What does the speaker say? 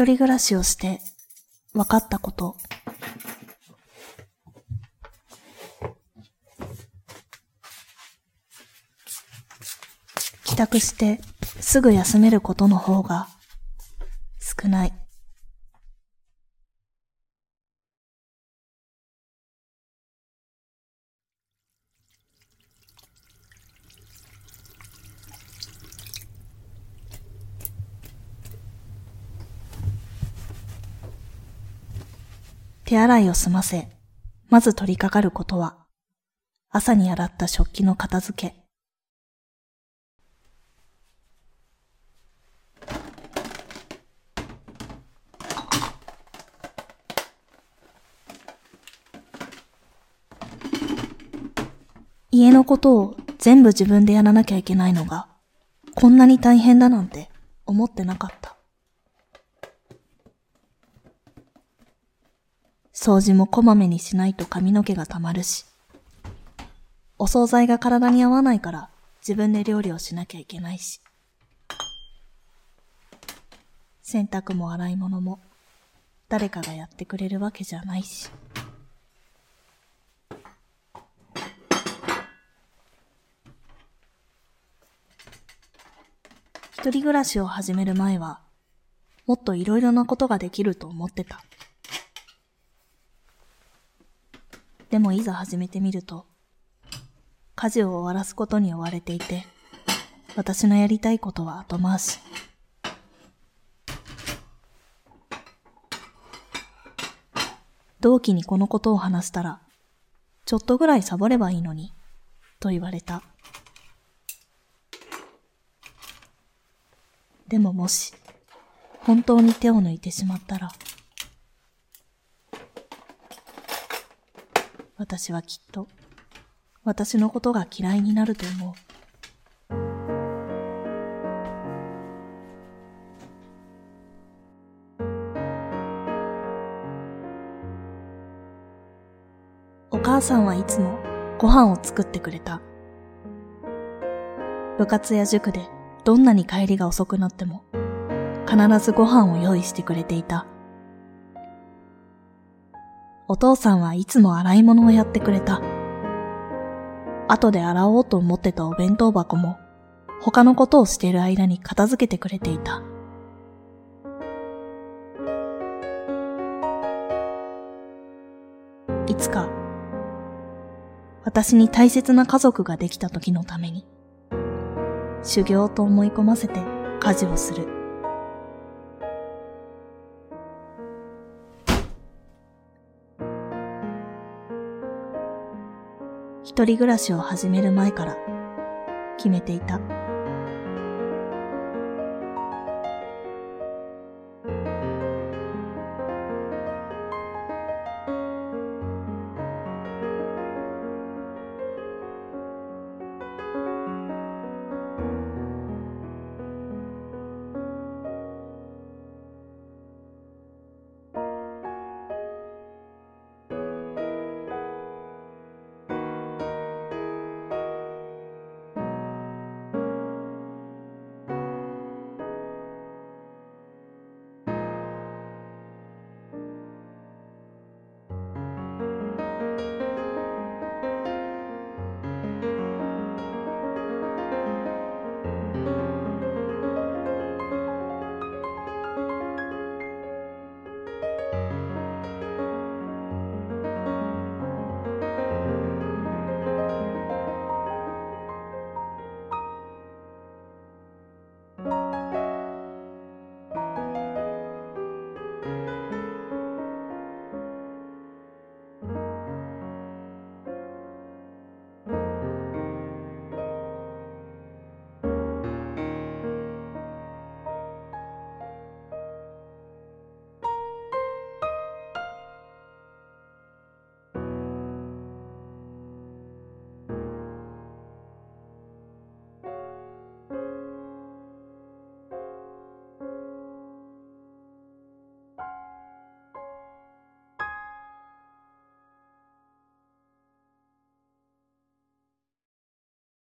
一人暮らしをして分かったこと。帰宅してすぐ休めることの方が少ない。手洗いを済ませ、まず取り掛かることは、朝に洗った食器の片付け。家のことを全部自分でやらなきゃいけないのが、こんなに大変だなんて思ってなかった。掃除もこまめにしないと髪の毛がたまるし、お惣菜が体に合わないから自分で料理をしなきゃいけないし、洗濯も洗い物も誰かがやってくれるわけじゃないし。一人暮らしを始める前は、もっといろいろなことができると思ってた。でもいざ始めてみると、家事を終わらすことに追われていて、私のやりたいことは後回し。同期にこのことを話したら、ちょっとぐらいサボればいいのに、と言われた。でももし、本当に手を抜いてしまったら、私はきっと、私のことが嫌いになると思う。お母さんはいつもご飯を作ってくれた。部活や塾でどんなに帰りが遅くなっても必ずご飯を用意してくれていた。お父さんはいつも洗い物をやってくれた。後で洗おうと思ってたお弁当箱も他のことをしている間に片付けてくれていた。いつか私に大切な家族ができた時のために修行と思い込ませて家事をする。一人暮らしを始める前から決めていた。